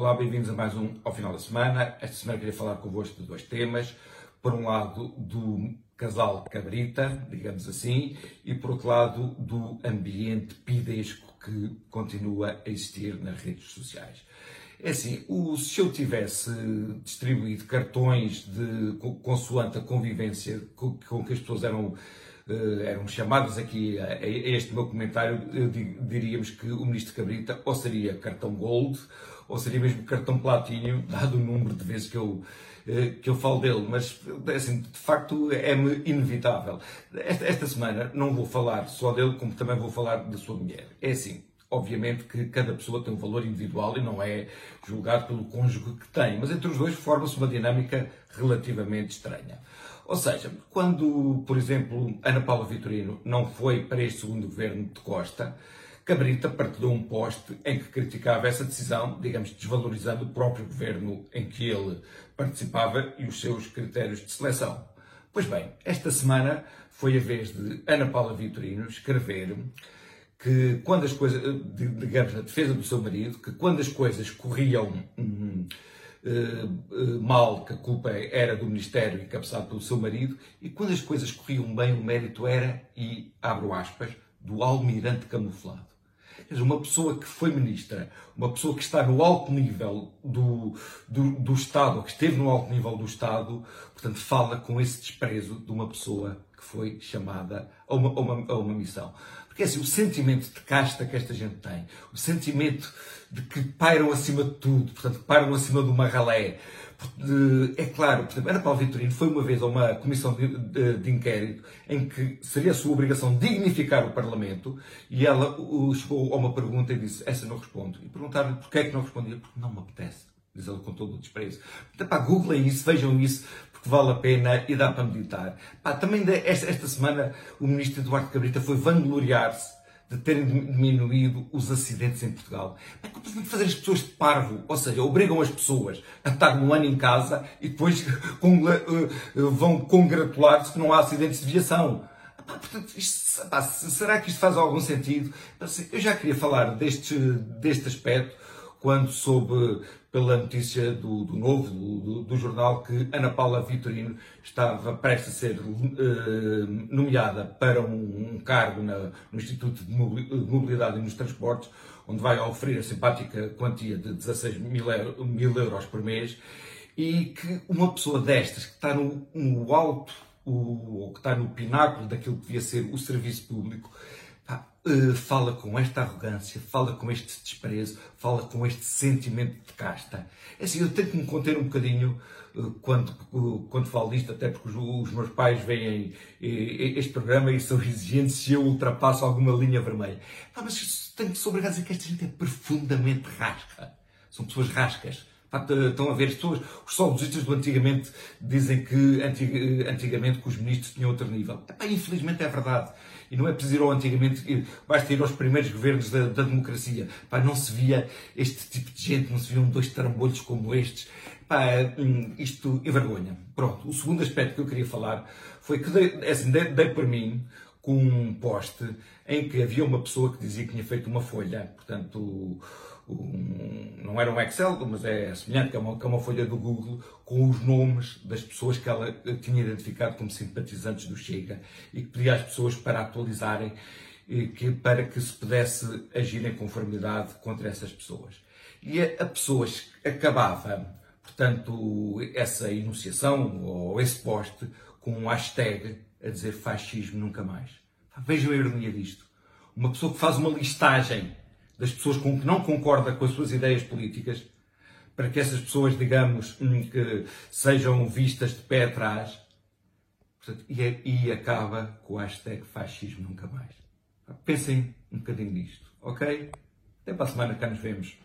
Olá, bem-vindos a mais um ao final da semana. Esta semana queria falar convosco de dois temas. Por um lado, do casal cabrita, digamos assim, e por outro lado, do ambiente pidesco que continua a existir nas redes sociais. É assim, o, se eu tivesse distribuído cartões de consoante a convivência com, com que as pessoas eram eram chamadas aqui a, este meu comentário, diríamos que o ministro Cabrita ou seria cartão gold ou seria mesmo cartão platinho, dado o número de vezes que eu, uh, que eu falo dele, mas assim, de facto é-me inevitável. Esta, esta semana não vou falar só dele, como também vou falar da sua mulher. É assim, obviamente que cada pessoa tem um valor individual e não é julgado pelo cônjuge que tem, mas entre os dois forma-se uma dinâmica relativamente estranha. Ou seja, quando, por exemplo, Ana Paula Vitorino não foi para este segundo governo de Costa, Cabrita partilhou um post em que criticava essa decisão, digamos, desvalorizando o próprio governo em que ele participava e os seus critérios de seleção. Pois bem, esta semana foi a vez de Ana Paula Vitorino escrever que quando as coisas, digamos, na defesa do seu marido, que quando as coisas corriam hum, mal, que a culpa era do Ministério encabeçado pelo seu marido, e quando as coisas corriam bem, o mérito era, e abro aspas, do almirante camuflado. Uma pessoa que foi ministra, uma pessoa que está no alto nível do, do, do Estado, que esteve no alto nível do Estado, portanto, fala com esse desprezo de uma pessoa que foi chamada a uma, a uma, a uma missão. É assim, o sentimento de casta que esta gente tem, o sentimento de que pairam acima de tudo, portanto, pairam acima de uma ralé. É claro, por exemplo, Ana Paula Vitorino foi uma vez a uma comissão de, de, de, inquérito em que seria a sua obrigação dignificar o Parlamento e ela chegou a uma pergunta e disse: Essa não respondo. E perguntaram-lhe porquê é que não respondia? Porque não me apetece. Diz ela com todo o desprezo. Então, pá, googlem isso, vejam isso, porque vale a pena e dá para meditar. Pá, também esta, esta semana o ministro Eduardo Cabrita foi vangloriar-se de terem diminuído os acidentes em Portugal. É completamente fazer as pessoas de parvo, ou seja, obrigam as pessoas a estar um ano em casa e depois eh, vão congratular-se que não há acidentes de viação. Portanto, isto, será que isto faz algum sentido? Eu já queria falar deste, deste aspecto quando soube pela notícia do, do Novo, do, do, jornal, que Ana Paula Vitorino estava prestes a ser uh, nomeada para um, um cargo na, no Instituto de Mobilidade e nos Transportes, onde vai oferecer a simpática quantia de 16 mil, mil euros por mês, e que uma pessoa destas, que está no, no alto, o, ou que está no pináculo daquilo que devia ser o serviço público, uh, fala com esta arrogância, fala com este desprezo, fala com este sentimento de casta. É assim, eu tenho que me conter um bocadinho uh, quando, uh, quando falo disto, até porque os, meus pais veem este programa e são exigentes se eu ultrapasso alguma linha vermelha. Mas tenho que a dizer que esta gente é profundamente rasca. São pessoas rascas. Estão a ver as pessoas, os saudosistas do antigamente dizem que antigamente que os ministros tinham outro nível. Infelizmente é verdade. E não é preciso ir ao antigamente, basta ir aos primeiros governos da, da democracia. Não se via este tipo de gente, não se viam dois trambolhos como estes. Epá, hum, isto envergonha. Pronto, o segundo aspecto que eu queria falar foi que dei, é assim, dei, dei por mim com um poste em que havia uma pessoa que dizia que tinha feito uma folha, portanto, um, não era um Excel, mas é semelhante, que é, uma, que é uma folha do Google, com os nomes das pessoas que ela tinha identificado como simpatizantes do Chega e que pedia às pessoas para atualizarem que, para que se pudesse agir em conformidade contra essas pessoas. E a, a pessoas acabava, portanto, essa enunciação ou esse post com um hashtag a dizer fascismo nunca mais. Vejam a ironia disto. Uma pessoa que faz uma listagem das pessoas com que não concorda com as suas ideias políticas, para que essas pessoas, digamos, hum, que sejam vistas de pé atrás, e, é, e acaba com o hashtag fascismo nunca mais. Pensem um bocadinho nisto, ok? Até para a semana cá nos vemos.